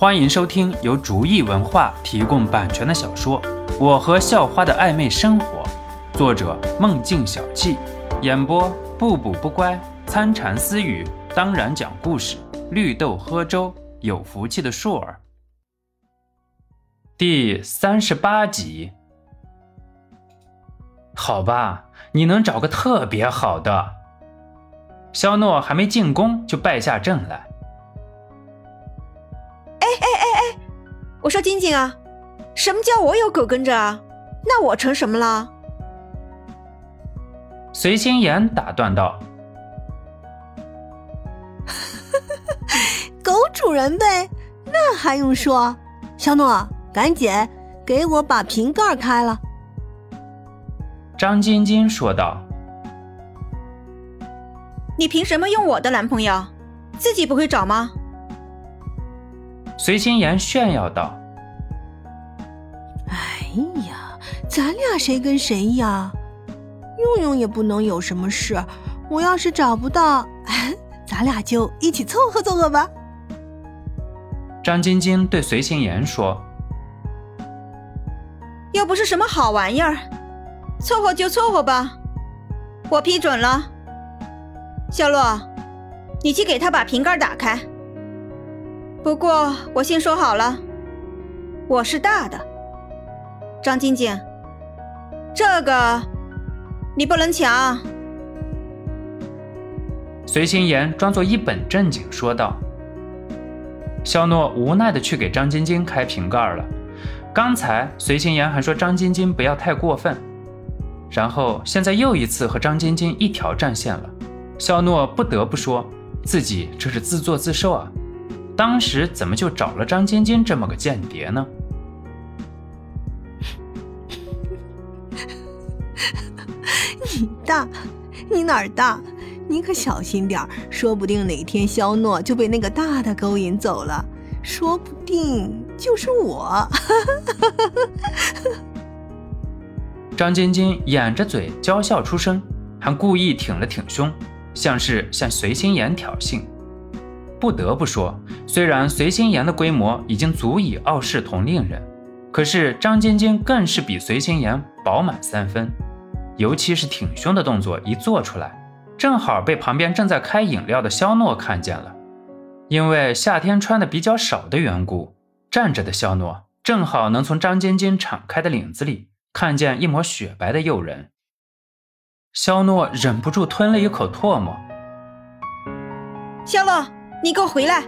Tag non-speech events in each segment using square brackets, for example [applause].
欢迎收听由竹意文化提供版权的小说《我和校花的暧昧生活》，作者梦境小憩，演播不补不乖、参禅私语，当然讲故事，绿豆喝粥，有福气的硕儿。第三十八集。好吧，你能找个特别好的。肖诺还没进宫就败下阵来。我说晶晶啊，什么叫我有狗跟着啊？那我成什么了？随心言打断道：“ [laughs] 狗主人呗，那还用说？小诺，赶紧给我把瓶盖开了。”张晶晶说道：“你凭什么用我的男朋友？自己不会找吗？”随心言炫耀道：“哎呀，咱俩谁跟谁呀？用用也不能有什么事。我要是找不到，[laughs] 咱俩就一起凑合凑合吧。”张晶晶对随心言说：“又不是什么好玩意儿。”凑合就凑合吧，我批准了。小洛，你去给他把瓶盖打开。不过我先说好了，我是大的。张晶晶，这个你不能抢。随心言装作一本正经说道。肖诺无奈的去给张晶晶开瓶盖了。刚才随心言还说张晶晶不要太过分。然后现在又一次和张晶晶一条战线了，肖诺不得不说自己这是自作自受啊！当时怎么就找了张晶晶这么个间谍呢？[laughs] 你大，你哪儿大？你可小心点儿，说不定哪天肖诺就被那个大的勾引走了，说不定就是我。[laughs] 张晶晶掩着嘴娇笑出声，还故意挺了挺胸，像是向随心言挑衅。不得不说，虽然随心言的规模已经足以傲视同龄人，可是张晶晶更是比随心言饱满三分。尤其是挺胸的动作一做出来，正好被旁边正在开饮料的肖诺看见了。因为夏天穿的比较少的缘故，站着的肖诺正好能从张晶晶敞开的领子里。看见一抹雪白的诱人，肖诺忍不住吞了一口唾沫。肖诺，你给我回来！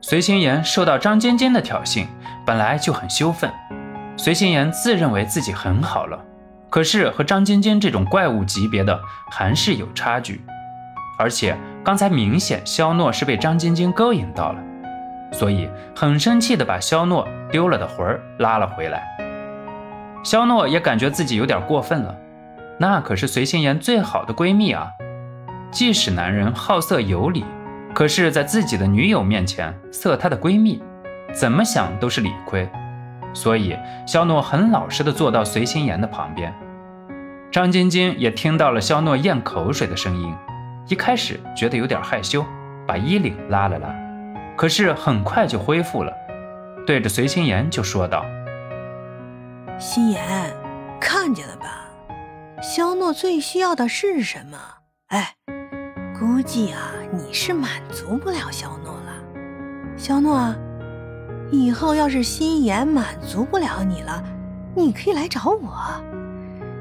随心言受到张晶晶的挑衅，本来就很羞愤。随心言自认为自己很好了，可是和张晶晶这种怪物级别的还是有差距。而且刚才明显肖诺是被张晶晶勾引到了，所以很生气的把肖诺丢了的魂儿拉了回来。肖诺也感觉自己有点过分了，那可是随心言最好的闺蜜啊！即使男人好色有理，可是在自己的女友面前色她的闺蜜，怎么想都是理亏。所以肖诺很老实的坐到随心言的旁边。张晶晶也听到了肖诺咽口水的声音，一开始觉得有点害羞，把衣领拉了拉，可是很快就恢复了，对着随心言就说道。心言，看见了吧？肖诺最需要的是什么？哎，估计啊，你是满足不了肖诺了。肖诺，以后要是心言满足不了你了，你可以来找我，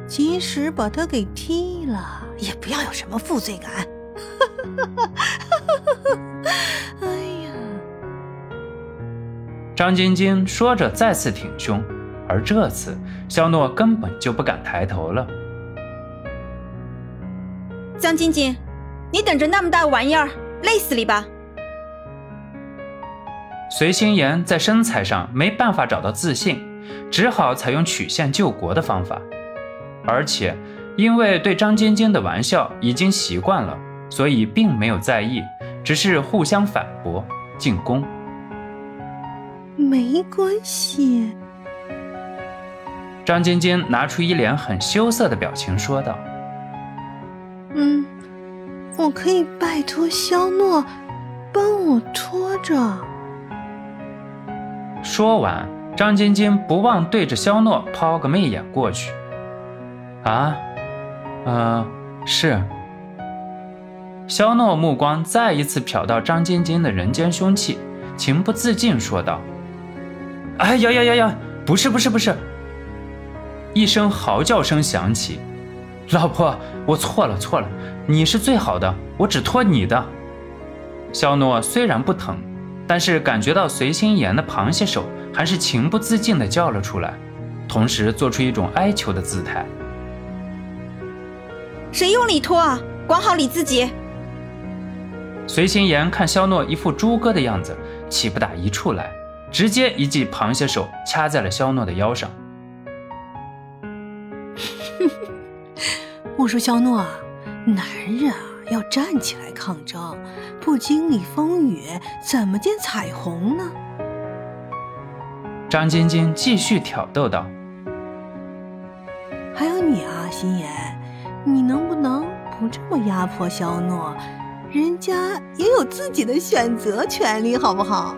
即使把他给踢了，也不要有什么负罪感。[laughs] 哎呀！张晶晶说着，再次挺胸。而这次，肖诺根本就不敢抬头了。张晶晶，你等着那么大玩意儿，累死你吧！随心妍在身材上没办法找到自信，只好采用曲线救国的方法。而且，因为对张晶晶的玩笑已经习惯了，所以并没有在意，只是互相反驳进攻。没关系。张晶晶拿出一脸很羞涩的表情，说道：“嗯，我可以拜托肖诺帮我拖着。”说完，张晶晶不忘对着肖诺抛个媚眼过去。啊，呃，是。肖诺目光再一次瞟到张晶晶的人间凶器，情不自禁说道：“哎呀呀呀呀，不是不是不是！”一声嚎叫声响起：“老婆，我错了错了，你是最好的，我只托你的。”肖诺虽然不疼，但是感觉到随心妍的螃蟹手，还是情不自禁地叫了出来，同时做出一种哀求的姿态。谁用力托啊？管好你自己。随心妍看肖诺一副猪哥的样子，气不打一处来，直接一记螃蟹手掐在了肖诺的腰上。我说肖诺啊，男人啊要站起来抗争，不经历风雨怎么见彩虹呢？张晶晶继续挑逗道：“还有你啊，心妍，你能不能不这么压迫肖诺？”人家也有自己的选择权利，好不好？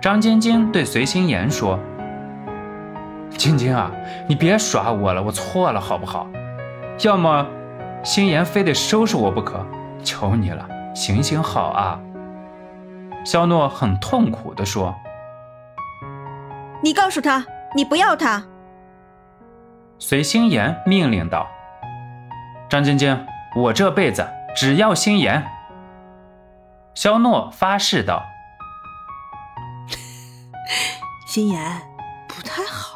张晶晶对随心妍说：“晶晶啊，你别耍我了，我错了，好不好？要么心妍非得收拾我不可，求你了，行行好啊！”肖诺很痛苦地说：“你告诉他，你不要他。”随心妍命令道：“张晶晶，我这辈子……”只要心妍，肖诺发誓道：“ [laughs] 心妍不太好啊。”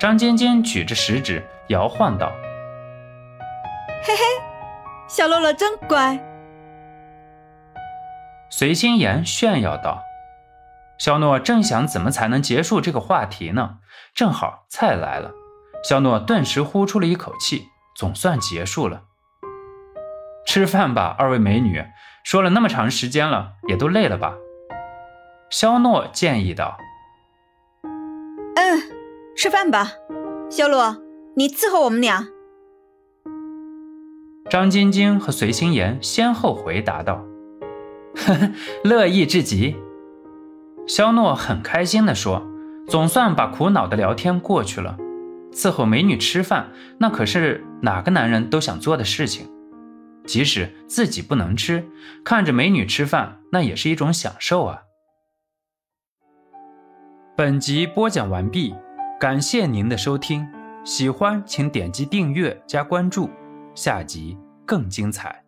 张尖尖举着食指摇晃道：“嘿嘿，小洛洛真乖。”随心言炫耀道：“肖诺正想怎么才能结束这个话题呢，正好菜来了。”肖诺顿时呼出了一口气，总算结束了。吃饭吧，二位美女。说了那么长时间了，也都累了吧？肖诺建议道。吃饭吧，肖洛，你伺候我们俩。张晶晶和随心妍先后回答道：“呵呵，乐意至极。”肖诺很开心地说：“总算把苦恼的聊天过去了。伺候美女吃饭，那可是哪个男人都想做的事情。”即使自己不能吃，看着美女吃饭，那也是一种享受啊。本集播讲完毕，感谢您的收听，喜欢请点击订阅加关注，下集更精彩。